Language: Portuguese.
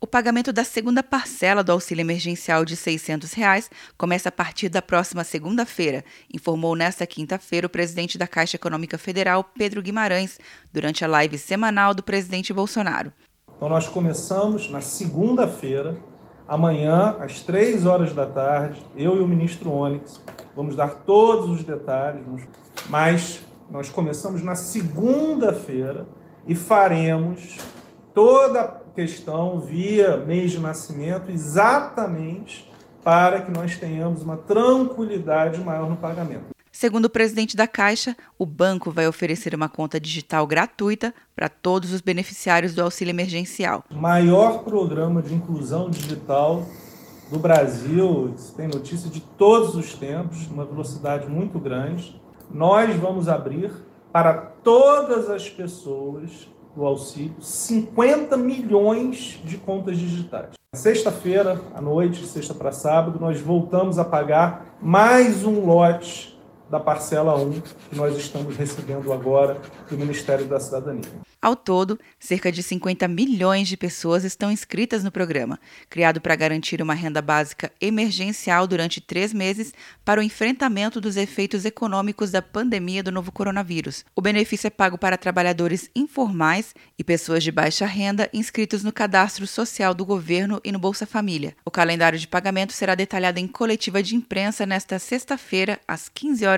O pagamento da segunda parcela do auxílio emergencial de 600 reais começa a partir da próxima segunda-feira, informou nesta quinta-feira o presidente da Caixa Econômica Federal, Pedro Guimarães, durante a live semanal do presidente Bolsonaro. Então, nós começamos na segunda-feira, amanhã, às três horas da tarde, eu e o ministro Onyx vamos dar todos os detalhes, mas nós começamos na segunda-feira e faremos toda a questão via mês de nascimento exatamente para que nós tenhamos uma tranquilidade maior no pagamento. Segundo o presidente da Caixa, o banco vai oferecer uma conta digital gratuita para todos os beneficiários do auxílio emergencial. Maior programa de inclusão digital do Brasil, tem notícia de todos os tempos, uma velocidade muito grande. Nós vamos abrir para todas as pessoas do auxílio 50 milhões de contas digitais. Sexta-feira, à noite, sexta para sábado, nós voltamos a pagar mais um lote da parcela 1 que nós estamos recebendo agora do Ministério da Cidadania. Ao todo, cerca de 50 milhões de pessoas estão inscritas no programa, criado para garantir uma renda básica emergencial durante três meses para o enfrentamento dos efeitos econômicos da pandemia do novo coronavírus. O benefício é pago para trabalhadores informais e pessoas de baixa renda inscritos no cadastro social do governo e no Bolsa Família. O calendário de pagamento será detalhado em coletiva de imprensa nesta sexta-feira, às 15 horas,